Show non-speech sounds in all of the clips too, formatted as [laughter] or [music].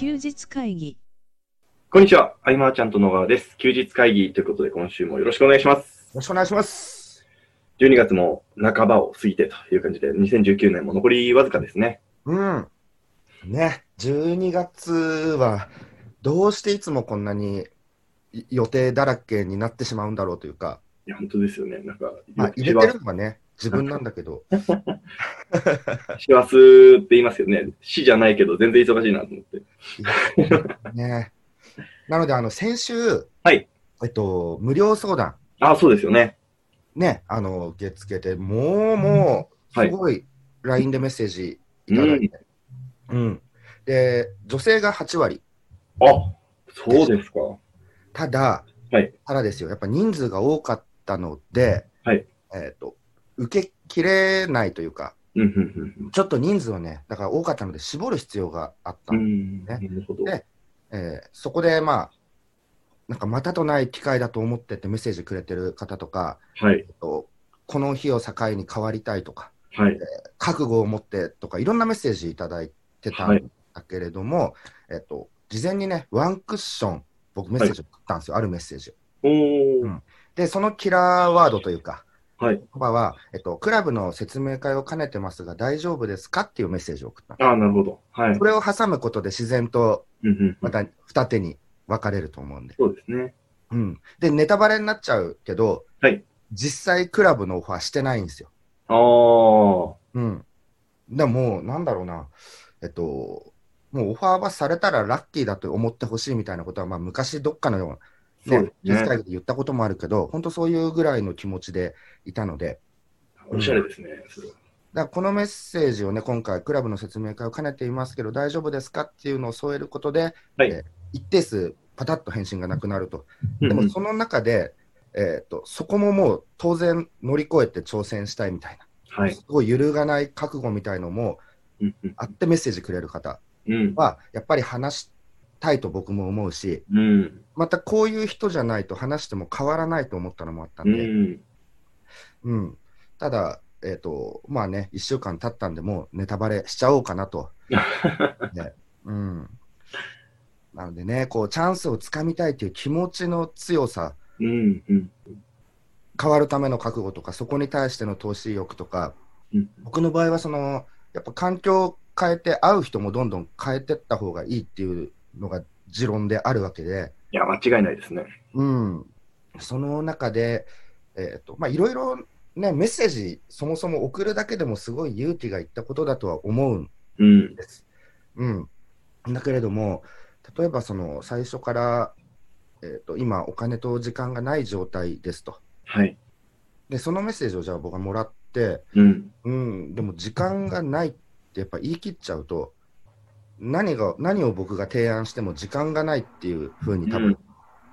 休日会議こんにちは。アイマーちゃんと野川です。休日会議ということで今週もよろしくお願いします。よろしくお願いします。12月も半ばを過ぎてという感じで、2019年も残りわずかですね。うん。ね、12月はどうしていつもこんなにい予定だらけになってしまうんだろうというか、いや、本当ですよね。なんか、まあ、入れてるのはね、自分なんだけど、師走って言いますよね。死じゃないけど、全然忙しいなと思って。ね。なので、あの、先週、はい。えっと、無料相談、あ、そうですよね。ね、あの、受け付けて、もう、もう、はいすごい LINE でメッセージいただいて、うん。で、女性が8割。あ、そうですか。ただ、はいただですよ、やっぱ人数が多かったので、はいえっ、と、受けきれないというか、ちょっと人数をね、だから多かったので絞る必要があったうん。うの、ん、なね。でえーそこでまあ、なんかまたとない機会だと思ってってメッセージくれてる方とか、はい、と、この日を境に変わりたいとか、はい、覚悟を持ってとか、いろんなメッセージいただいてたはい。んだけれども、えっと、事前にね、ワンクッション、僕メッセージ送ったんですよ、あるメッセージうん。で、そのキラーワードというか、はい。言葉は、えっと、クラブの説明会を兼ねてますが大丈夫ですかっていうメッセージを送ったの。あなるほど。はい。これを挟むことで自然とまた二手に分かれると思うんで。そうですね。うん。で、ネタバレになっちゃうけど、はい。実際クラブのオファーしてないんですよ。あー、うん。でもう、なんだろうな、えっと、もうオファーはされたらラッキーだと思ってほしいみたいなことは、まあ昔どっかのような、ね、言ったこともあるけど、本当そういうぐらいの気持ちでいたので、おしゃれですね。それは。だこのメッセージをね、今回、クラブの説明会を兼ねていますけど、大丈夫ですかっていうのを添えることで、はいえー一定数、パタッと返信がなくなると。でも、その中で、えーと、そこももう当然乗り越えて挑戦したいみたいな、はい。すごい揺るがない覚悟みたいのもあってメッセージくれる方うん。は、やっぱり話したいと僕も思うし、うん。またこういう人じゃないと話しても変わらないと思ったのもあったうんで、ん。うん、ただ、えっ、と、まあね、1週間経ったんで、もうネタバレしちゃおうかなと。[laughs] ねうん、なのでね、こう、チャンスをつかみたいという気持ちの強さ、うん。うん。変わるための覚悟とか、そこに対しての投資意欲とか、うん僕の場合は、その、やっぱ環境を変えて、会う人もどんどん変えていった方がいいっていうのが持論であるわけで、いや、間違いないですね。うん、その中で、えっ、と、まあ、いろいろね、メッセージ、そもそも送るだけでもすごい勇気がいったことだとは思うんうん。です。うん。だけれども、例えばその最初から、えっ、と、今お金と時間がない状態ですと。はい。で、そのメッセージをじゃあ僕がもらって、うん。うん、でも時間がないってやっぱ言い切っちゃうと、何が、何を僕が提案しても時間がないっていう風に多分うん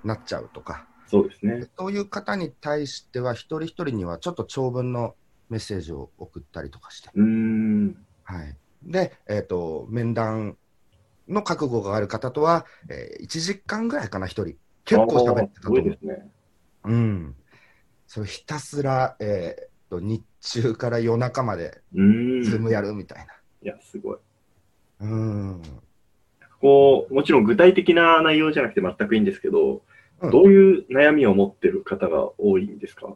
なっちゃうとか、そうですね。そういう方に対しては一人一人にはちょっと長文のメッセージを送ったりとかして、うーん。はい。で、えっ、と、面談の覚悟がある方とは、えー1時間ぐらいかな、一人。結構喋ってたと思う。ですね。うん。それひたすら、えーと、日中から夜中まで、うーん。ズームやるみたいいや、すごい。な。うん。こう、もちろん具体的な内容じゃなくて全くいいんですけど、うんどういう悩みを持ってる方が多いんですか？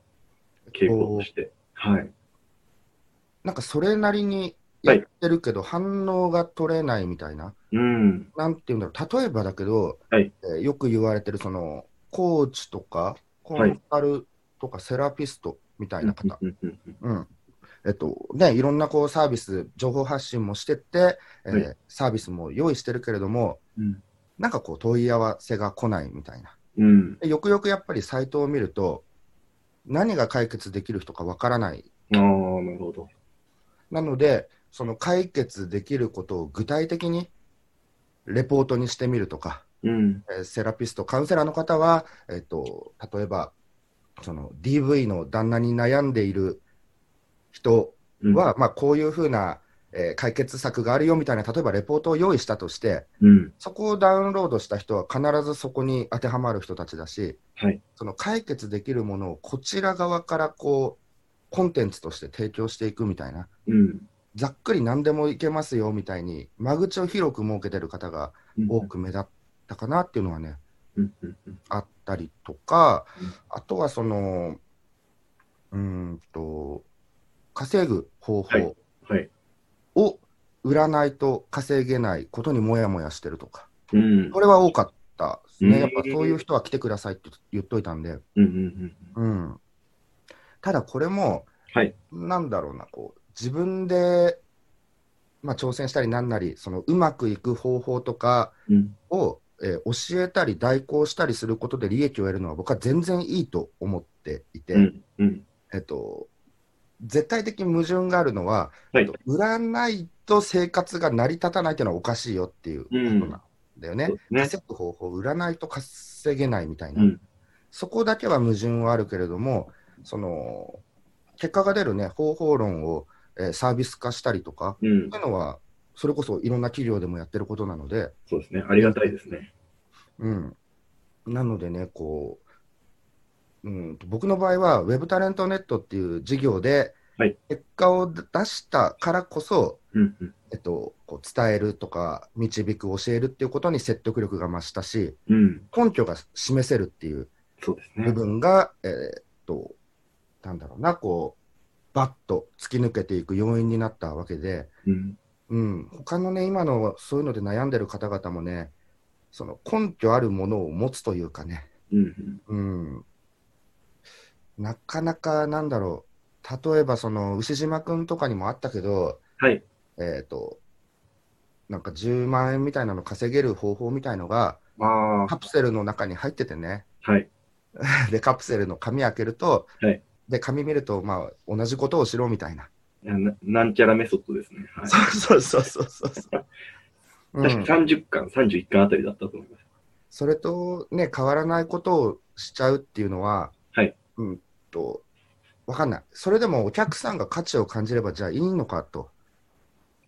傾向として。はい。なんかそれなりにやってるけど、反応が取れないみたいな。うん。なんていうんだろう。例えばだけど、はいえーよく言われてる、その、コーチとか、コンサルとか、セラピストみたいな方。うんうんうんうん。えっと、ね、いろんなこうサービス、情報発信もしてって、えーはいサービスも用意してるけれども、うんなんかこう問い合わせが来ないみたいな。うん。でよくよくやっぱりサイトを見ると、何が解決できる人かわからない。ああ、なるほど。なので、その解決できることを具体的にレポートにしてみるとか、うん。えーセラピスト、カウンセラーの方は、えっと、例えば、その DV の旦那に悩んでいる人うん、は、まあ、こういうふうな、えー解決策があるよみたいな、例えばレポートを用意したとして、うん。そこをダウンロードした人は必ずそこに当てはまる人たちだし、はい。その解決できるものをこちら側からこう、コンテンツとして提供していくみたいな、うん。ざっくり何でもいけますよみたいに、間口を広く設けてる方が多く目立ったかなっていうのはね、あったりとかうん、あとはその、うーんと、稼ぐ方はい法はい。を売らないと稼げないことにもやもやしてるとか、うん。これは多かったですね。うんやっぱそういう人は来てくださいって言っといたんで、うんうんうん。うん。ただこれも、はい。なんだろうな、こう、自分で、まあ、挑戦したりなんなり、そのうまくいく方法とかうん。を、えー教えたり代行したりすることで利益を得るのは僕は全然いいと思っていて、うん。うん。えっと、絶対的矛盾があるのは、はいえっと売らないと生活が成り立たないっていうのはおかしいよっていうことなんだよね。そうですね。稼ぐ方法、売らないと稼げないみたいな、うん。そこだけは矛盾はあるけれども、その結果が出る、ね、方法論を、えーサービス化したりとか、うんそういうのは、それこそいろんな企業でもやってることなので、そうですね。ありがたいですね。うん、なのでね、こう、うん、僕の場合は、ウェブタレントネットっていう事業ではい、結果を出したからこそ、うん。うん。えっと、こう伝えるとか、導く、教えるっていうことに説得力が増したし、うん。根拠が示せるっていう。部分が、えーっと、なんだろうな、こう、バッと突き抜けていく要因になったわけで、うん。うん、他のね、今のそういうので悩んでる方々もね、その根拠あるものを持つというかね、うん。うん、なかなかなんだろう、例えばその牛島君とかにもあったけど、はい。えっ、と、なんか10万円みたいなの稼げる方法みたいのが、ああ。カプセルの中に入っててね、はい。[laughs] で、カプセルの紙開けると、はいで、紙見ると、まあ、同じことをしろみたいな。ななんちゃらメソッドですね。はい。そうそうそうそうそう。う [laughs] 確かん、30巻、31巻あたりだったと思います。それとね、変わらないことをしちゃうっていうのは、はいうんと、わかんない。それでもお客さんが価値を感じれば、じゃあいいのかと。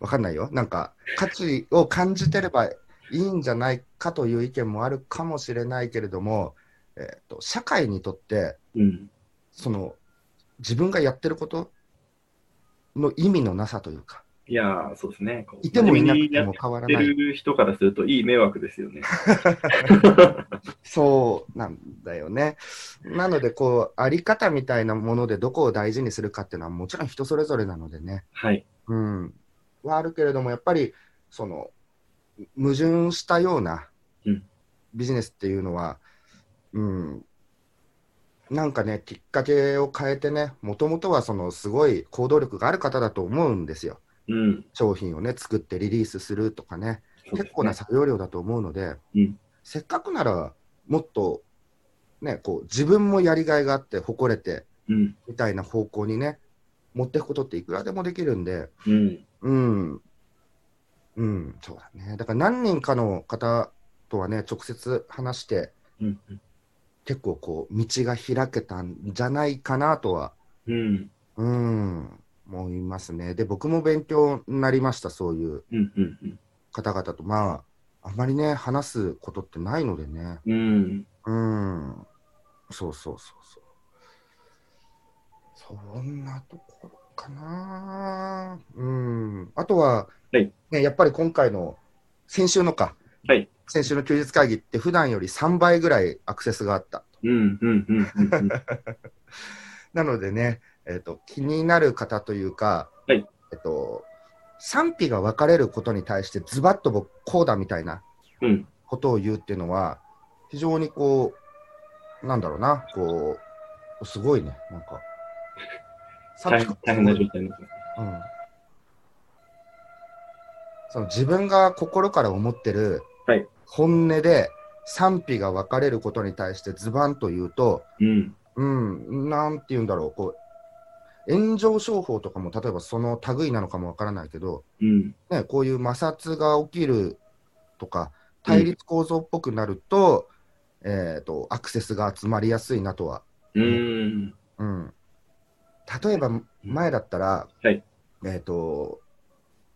わかんないよ。なんか、価値を感じてればいいんじゃないかという意見もあるかもしれないけれども、えーと社会にとって、うん。その、自分がやってることの意味のなさというか、いやー、そうですね。いてもいなくても変わらない。る人からするといい迷惑ですよね。[laughs] [laughs] そうなんだよね。なので、こう、あり方みたいなものでどこを大事にするかっていうのはもちろん人それぞれなのでね。はい。うん。はあるけれども、やっぱり、その、矛盾したようなうんビジネスっていうのは、うん、なんかね、きっかけを変えてね、もともとはそのすごい行動力がある方だと思うんですよ。うん。商品をね、作ってリリースするとかね、ね結構な作業量だと思うので、うんせっかくならもっと、ね、こう自分もやりがいがあって誇れてうん。みたいな方向にね持っていくことっていくらでもできるんで、うん。うん、うん、そうだね。だから何人かの方とはね、直接話して、うん。結構こう道が開けたんじゃないかなとは、うん。うん、思いますね。で、僕も勉強になりました、そういう。方々と。まあ、あんまりね、話すことってないのでね。うん。うん。そうそうそうそう。そんなところかな。うん。あとは、はいね、やっぱり今回の、先週のか、はい。先週の休日会議って普段より3倍ぐらいアクセスがあった。うん。うん。うん。うん。[laughs] なのでね、えっ、と、気になる方というか、はいえっと、賛否が分かれることに対してズバッと僕、こうだみたいなうん。ことを言うっていうのは、非常にこう、なんだろうな、こう、すごいね、なんか。大変大変な状態その自分が心から思ってるはい本音で賛否が分かれることに対してズバンと言うと、うん。うん、なんて言うんだろう、こう炎上商法とかも例えばその類なのかも分からないけど、うん。ね、こういう摩擦が起きるとか、対立構造っぽくなると、えー、とアクセスが集まりやすいなとは。うん。うん、例えば前だったら、はいえっ、と、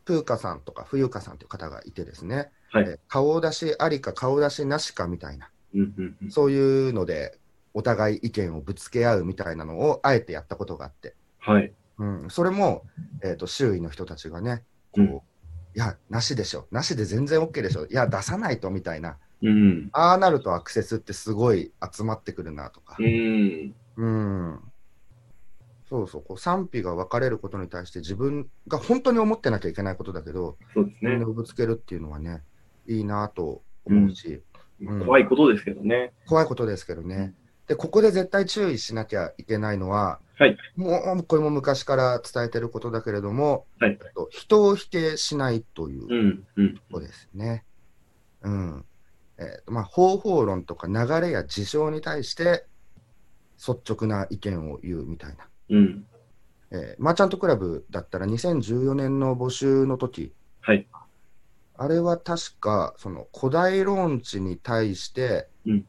プーカさんとか冬香さんという方がいてですね、はいえー顔出しありか顔出しなしかみたいな、うん。うん。うん。そういうので、お互い意見をぶつけ合うみたいなのをあえてやったことがあって、はい。うん、それも、えー、と周囲の人たちがね、こううんいや、なしでしょ。なしで全然 OK でしょ。いや、出さないとみたいな。うん。ああなるとアクセスってすごい集まってくるなとかう。ん。うん。そうそう、こう賛否が分かれることに対して自分が本当に思ってなきゃいけないことだけど、そうですねぶつけるっていうのはね、いいなと思うし、うん怖いことですけどね。怖いことですけどね。で、ここで絶対注意しなきゃいけないのは、はいもうこれも昔から伝えてることだけれども、はいえっと人を否定しないという。ことですね。うん。えっとまあ、方法論とか流れや事象に対して率直な意見を言うみたいな。うん。えーマーチャントクラブだったら2014年の募集の時はい。あれは確かその古代ローンチに対して、うん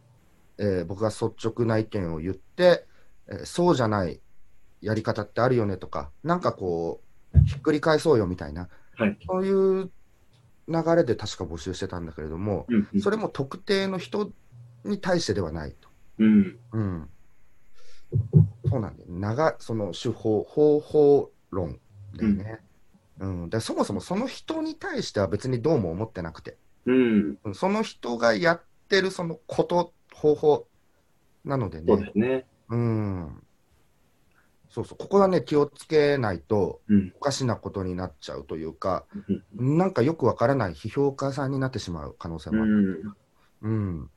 えー僕が率直な意見を言って、えーそうじゃないやり方ってあるよねとか、なんかこう、ひっくり返そうよみたいな、はい。そういう流れで確か募集してたんだけれども、うん。うんそれも特定の人に対してではないと。うん。うん、そうなんだよ。長その手法、方法論だよね、うんで。そもそもその人に対しては別にどうも思ってなくて、うん。うんその人がやってるそのこと、方法なのでそうでね、すね。うん、そうそう、ここはね、気をつけないとうん。おかしなことになっちゃうというか、うん。なんかよくわからない批評家さんになってしまう可能性うもある。ん。うん。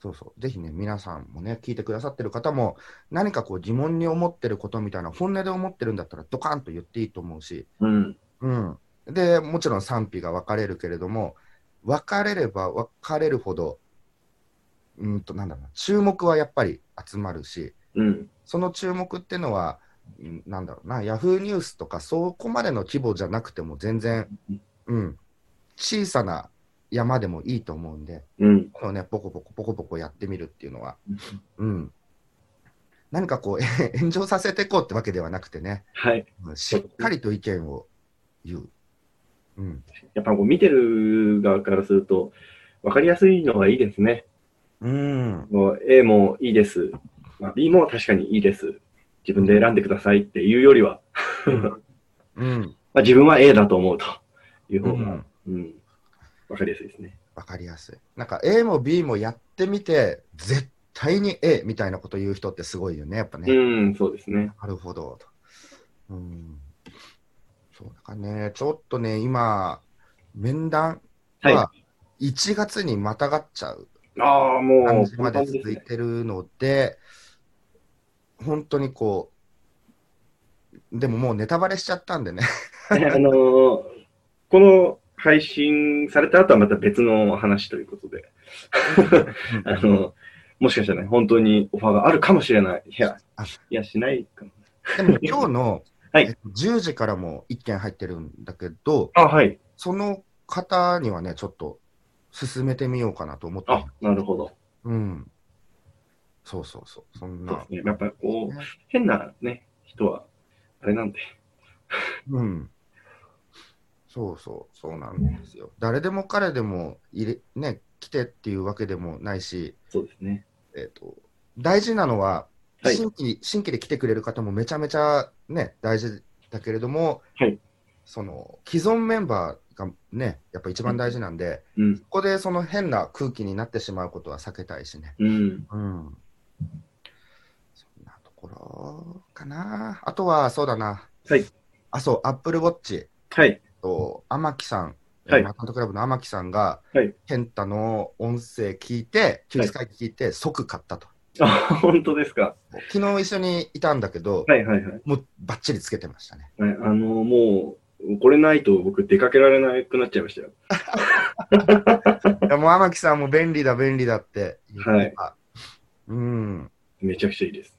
そうそう。ぜひね、皆さんもね、聞いてくださってる方も、何かこう疑問に思ってることみたいな、本音で思ってるんだったら、ドカンと言っていいと思うし、うん。うん。で、もちろん賛否が分かれるけれども、分かれれば分かれるほど、うんと、なんだろうな、注目はやっぱり集まるし、うん。その注目っていうのは、うんなんだろうな、ヤフーニュースとか、そこまでの規模じゃなくても、全然、うん、小さな山でもいいと思うんで、うん。このね、ポコポコポコポコやってみるっていうのは、うん、何かこう、[laughs] 炎上させていこうってわけではなくてね、はい。うんしっかりと意見を言う。うん、やっぱこう見てる側からすると、わかりやすいのがいいですね。うん、もう A もいいです。まあ、B も確かにいいです。自分で選んでくださいっていうよりは、うん、[laughs] まあ、自分は A だと思うという方がうん、うん、わかりやすいですね。わかりやすい。なんか A も B もやってみて、絶対に A みたいなこと言う人ってすごいよね、やっぱね。うん、そうですね。なるほど。うん。そうだからね、ちょっとね、今、面談はい。は1月にまたがっちゃうああ、もう、感じまで。続いてるので、本当にこう、でももうネタバレしちゃったんでね。[laughs] ねあのーこの配信された後はまた別の話ということで、[laughs] あのもしかしたらね、本当にオファーがあるかもしれない。いやあ、いや、しないかも。でも今日の、[laughs] はいえっと10時からも1件入ってるんだけど、あ、はい。その方にはね、ちょっと進めてみようかなと思ってあ、なるほど。うん。そうそうそう。そんな。ね。やっぱこうね、変なね、人は、あれなんで。うん。そうそう、そうなんですよ。誰でも彼でも入れ、ね、来てっていうわけでもないし、そうですね。えっ、と、大事なのは、はい新規、新規で来てくれる方もめちゃめちゃね、大事だけれども、はいその、既存メンバーがね、やっぱ一番大事なんで、うん。ここでその変な空気になってしまうことは避けたいしね。うん。うん。そんなところかな。あとは、そうだな。はい。あ、そう、アップルウォッチはい。と、天木さん、はいマーカントクラブの天木さんが、はい健太の音声聞いて、休日会議聞いて、即買ったと。あ、本当ですか。昨日一緒にいたんだけど、はいはいはい。もうバッチリつけてましたね。はい、あの、もう、これないと僕出かけられなくなっちゃいましたよ。いやもう天木さんも便利だ、便利だって言ってた。うん。めちゃくちゃいいです。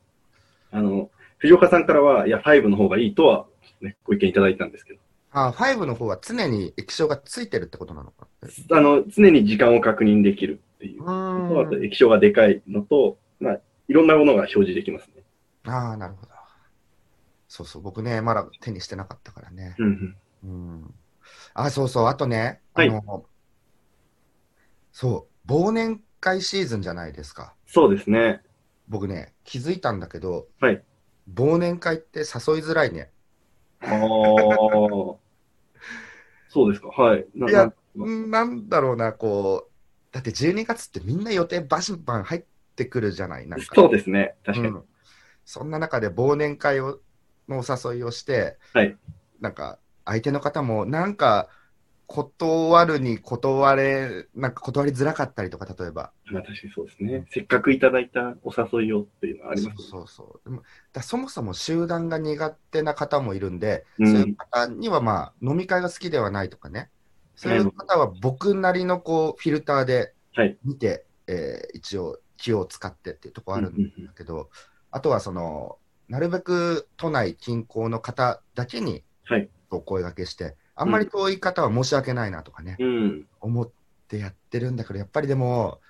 あの、藤岡さんからは、いや、5の方がいいとは、ね、ご意見いただいたんですけど、あ、5の方は常に液晶がついてるってことなのか。あの、常に時間を確認できるっていううあとん。液晶がでかいのと、まあ、いろんなものが表示できますね。ああ、なるほど。そうそう、僕ね、まだ手にしてなかったからね。うん。あ、そうそう、あとね、あはいの、そう、忘年会シーズンじゃないですか。そうですね。僕ね、気づいたんだけど、はい忘年会って誘いづらいね。ああ。そうですか。はい。ないやななんだろうな、こう、だって12月ってみんな予定バシバン入ってくるじゃない、なんか。そうですね。確かに。うんそんな中で忘年会をのお誘いをして、はい。なんか相手の方もなんか断るに断れ、なんか断りづらかったりとか、例えば。まあ確かにそうですね。せっかくいただいたお誘いをっていうのはあります。そうそうそう。でもだそもそも集団が苦手な方もいるんで、うんそういう方にはまあ飲み会が好きではないとかね、そういう方は僕なりのこうフィルターではい。見て、えー一応気を使ってっていうところあるんうんうんうんだけど、あとはその、なるべく都内近郊の方だけにはい。お声掛けして、あんまり遠い方は申し訳ないなとかね、うん。思ってやってるんだけど、やっぱりでも、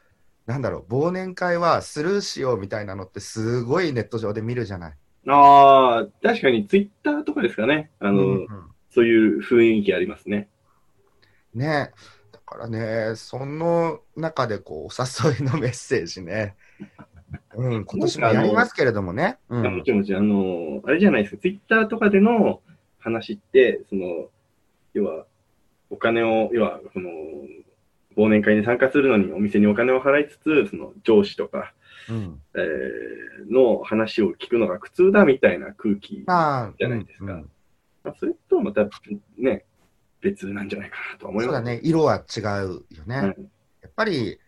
なんだろう、忘年会はスルーしようみたいなのってすごいネット上で見るじゃない。ああ、確かにツイッターとかですかね。あの、うんうんそういう雰囲気ありますね。ねだからね、その中でこうお誘いのメッセージね、うん、今年もやりますけれどもね。うん。もちろんもちろん、あの、あれじゃないですか、ツイッターとかでの話って、その、要は、お金を、要は、その、忘年会に参加するのにお店にお金を払いつつ、その上司とか、うん。えーの話を聞くのが苦痛だみたいな空気、じゃないですか。うんうん。あ、それとはまたね、別なんじゃないかなとは思います。そうだね、色は違うよね。はい。やっぱり、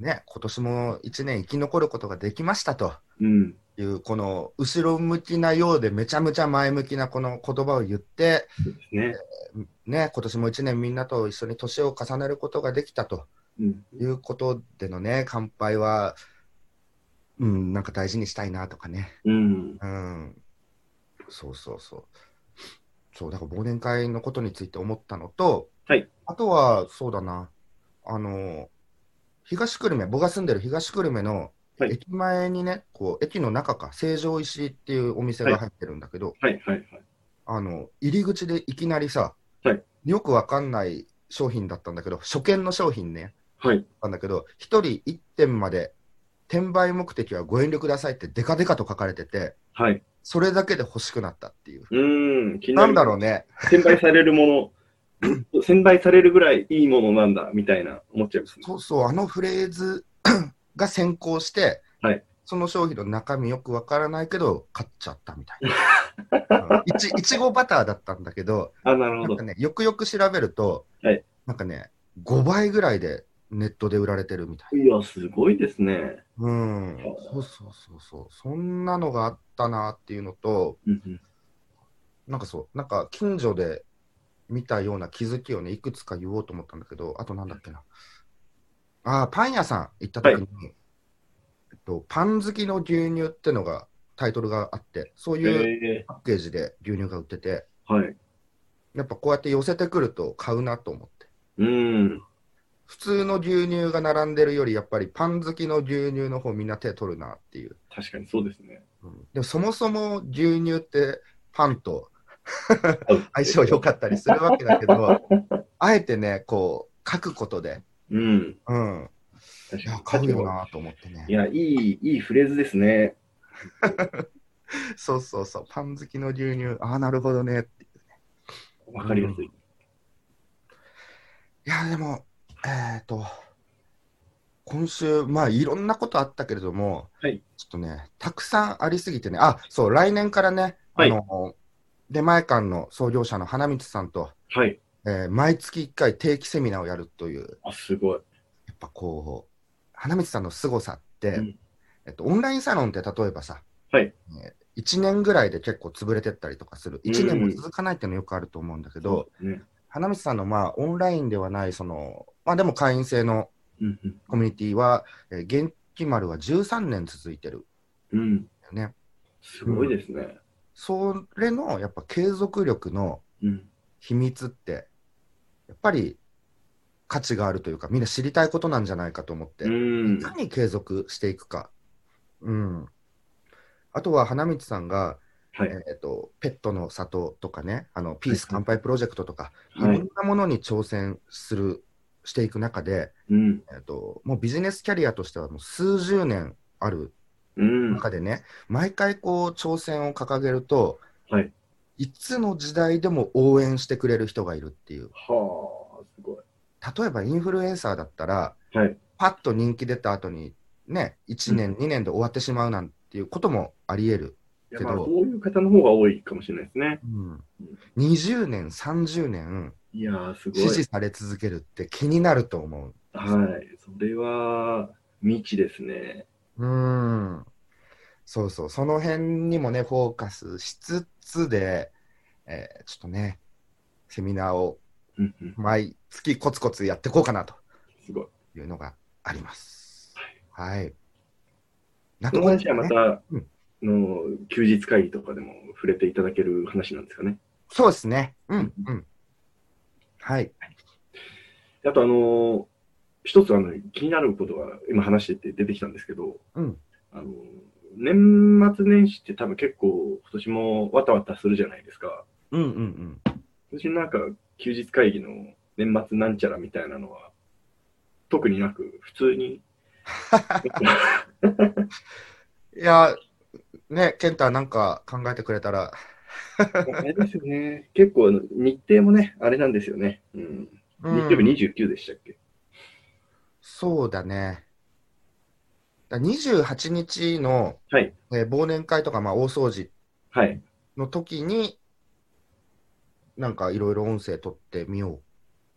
ね、今年も1年生き残ることができましたとうん。いう、この後ろ向きなようでめちゃめちゃ前向きなこの言葉を言って、ね。ね、今年も1年みんなと一緒に年を重ねることができたとうん。いうことでのね、乾杯は、うん、なんか大事にしたいなとかね。うん。うん。そうそうそう。そう、だから忘年会のことについて思ったのと、はい。あとは、そうだな、あの、東久留米、僕が住んでる東久留米のはい駅前にね、こう、駅の中か、成城石井っていうお店が入ってるんだけど、はい、はい、はい。あの、入り口でいきなりさ、はいよくわかんない商品だったんだけど、初見の商品ね、はい。なんだけど、一人一点まで、転売目的はご遠慮くださいってデカデカと書かれてて、はい。それだけで欲しくなったっていう。うーん。なんるだろうね。転売されるもの、転売されるぐらいいいものなん。だ、みたいな思っちゃいますね。そうそう、あのフレーズが先行して、はいその商品の中身よくわからないけど、買っちゃったみたいな。いちいちごバターだったん。だけど、あ、なるほどなん。か。ね、よくよく調べると、はいなん。かね、5倍ぐらいでネットで売られてるみたいな。いや、すごいですね。うん、そうそうそうそう、そん。なのがあったなっていうのと、うん。なん。かそう、なん。か近所で見たような気づきをね、いくつか言おうと思ったんだけど、あとなんだっけな。ああ、パン屋さん行った時に、えっと、パン好きの牛乳ってのがタイトルがあって、そういうえパッケージで牛乳が売ってて、ー、はい。やっぱこうやって寄せてくると買うなと思って。うん。普通の牛乳が並んでるより、やっぱりパン好きの牛乳の方みんな手取るなっていう。確かにそうですね。うんでもそもそも牛乳ってパンと [laughs] 相性良かったりするわけだけど、[laughs] あえてね、こう、書くことで、うん。うん、いや、確かに。買うよなと思ってねい。や、いい、いいフレーズですね。[laughs] そうそうそう、パン好きの牛乳、ああ、なるほどねっていう。わかりやすい。いや、でも、えっ、と、今週、まあ、いろんなことあったけれども、はいちょっとね、たくさんありすぎてね、あ、そう、来年からね、はいあの、出前館の創業者の花光さんと、はい。えー毎月1回定期セミナーをやるという、あ、すごい。やっぱこう、花光さんの凄さって、うんえっと、オンラインサロンって例えばさ、はい。1年ぐらいで結構潰れてったりとかする、うん1年も続かないっていうのよくあると思うんだけど、そうですね。花道さんのまあオンラインではない、そのまあ、でも会員制のうんうん。コミュニティは、えー、元気丸は13年続いてるうん。よね。すごいですね。それのやっぱ継続力のうん。秘密って、やっぱり価値があるというか、みんな知りたいことなんじゃないかと思って、うんい。かに継続していくか。うん。あとは花道さんが、はい。えっと、ペットの里とかね、あのピース乾杯プロジェクトとか、いはいろんなものに挑戦する、していく中で、うん。えっと、もうビジネスキャリアとしてはもう数十年あるうん。中でね、毎回こう挑戦を掲げると、はい。いつの時代でも応援してくれる人がいるっていう。はあ、すごい。例えばインフルエンサーだったら、はい。パッと人気出た後に、ね、1年、2年で終わってしまうなんていうこともあり得る。けどまあそういう方の方が多いかもしれないですね。うん、20年、30年いやー、すごい。支持され続けるって気になると思う。はい。それは、未知ですね。うん。そうそう、その辺にもね、フォーカスしつつで、えーちょっとね、セミナーを。毎月コツコツやっていこうかなとすごい。いうのがあります。はい。なこの話はまた、うんの休日会議とかでも触れていただける話なんですかね。そうですね。うん、うん。はい。あと、あの、一つあの気になることが今話してて出てきたんですけど、うん。あの年末年始って多分結構今年もわたわたするじゃないですか。うん、うん、うん。今年なんか休日会議の年末なんちゃらみたいなのは特になく普通に [laughs] いや、ね、ケンタなんか考えてくれたら、あれですよね。結構日程もね、あれなんですよね。うん。うん日曜日29でしたっけ、そうだね。だ28日の、はい。えー忘年会とか、まあ、大掃除はい。の時に、なんかいろいろ音声取ってみよう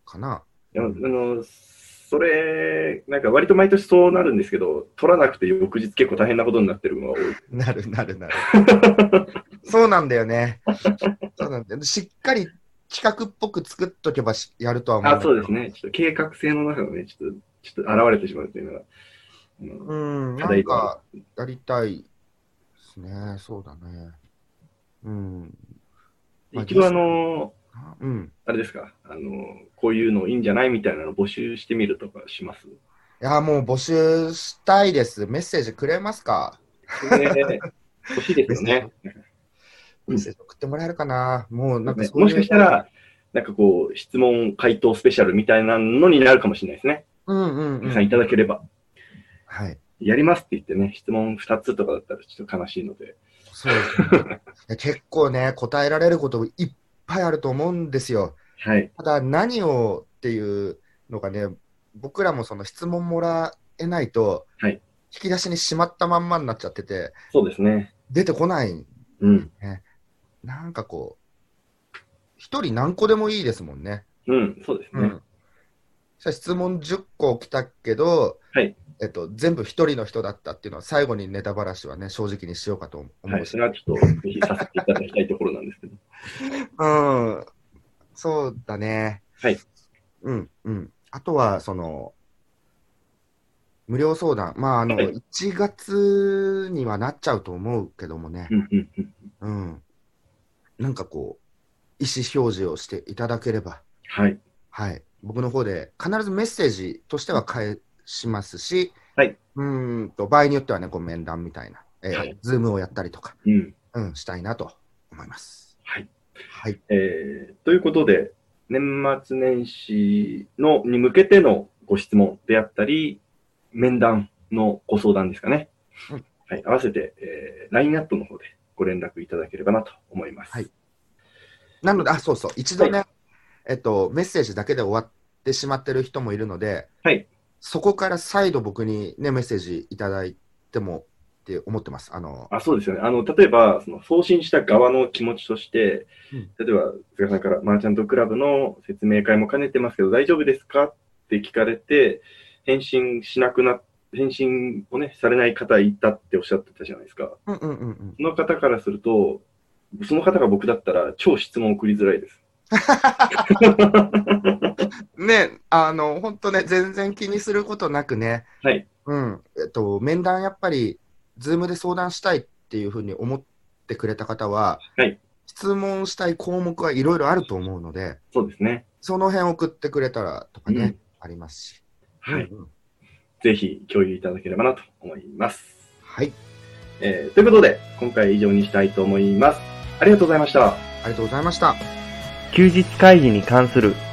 かな。いやあの、それ、なんか割と毎年そうなるんですけど、取らなくて翌日結構大変なことになってるのが多い。なるなるなる。[laughs] そうなんだよね。そうなんだよしっかり企画っぽく作っとけばしやるとは思うあ、そうですね。ちょっと計画性の中がね、ちょっと、ちょっと現れてしまうというのが。うん、なんかやりたいですね。そうだね。うん。まあ一度あの、うん。あれですか、あの、こういうのいいんじゃないみたいなの募集してみるとかします？いや、もう募集したいです。メッセージくれますか？ね欲しいですよね。[laughs] メッセージ送ってもらえるかな？もうなんかもしかしたら、なんかこう、質問回答スペシャルみたいなのになるかもしれないですね。うんうんうん。皆さんいただければ。はい。やりますって言ってね、質問2つとかだったらちょっと悲しいので。そうですね [laughs] 結構ね、答えられることいっぱいあると思うんですよ。はい。ただ何をっていうのがね、僕らもその質問もらえないと、はい引き出しにしまったまんまになっちゃってて、そうですね。出てこない。うん。なんかこう、一人何個でもいいですもんね。うん、そうですね。うん。質問10個来たけど、はいえっと、全部一人の人だったっていうのは最後にネタばらしはね、正直にしようかと思はい。それはちょっと、ぜひさせていただきたいところなんですけど。うん。そうだね。はい。うん、うん。あとは、その、無料相談。まあ、あの、はい1月にはなっちゃうと思うけどもねう。ん。なんかこう、意思表示をしていただければ、はい。はい。僕の方で必ずメッセージとしては返しますし、はい。うーんと、場合によってはね、こう面談みたいな、えーはいズームをやったりとか、うん。うん、したいなと思います。はい。はい。えーということで、年末年始のに向けてのご質問であったり、面談のご相談ですかね。うんはい。合わせて、えー、LINE アットの方でご連絡いただければなと思います。はいなので、あ、そうそう、一度ね、えっと、メッセージだけで終わってしまってる人もいるので、はい。そこから再度僕にね、メッセージいただいてもって思ってます。あの、あそうですよね。あの、例えば、その送信した側の気持ちとして、うん例えば、菅さんから、マーチャントクラブの説明会も兼ねてますけど、大丈夫ですか？って聞かれて、返信しなくなっ返信をね、されない方いたっておっしゃってたじゃないですか。うんうんうんうん。その方からすると、その方が僕だったら超質問送りづらいです。[laughs] ね、あの、本当ね、全然気にすることなくね、はい。うん、えっと、面談やっぱり、ズームで相談したいっていうふうに思ってくれた方は、はい質問したい項目はいろいろあると思うので、そうですね。その辺送ってくれたらとかね、うんありますし。はい。うんぜひ共有いただければなと思います。はい、えーということで、今回は以上にしたいと思います。ありがとうございました。ありがとうございました。休日会議に関する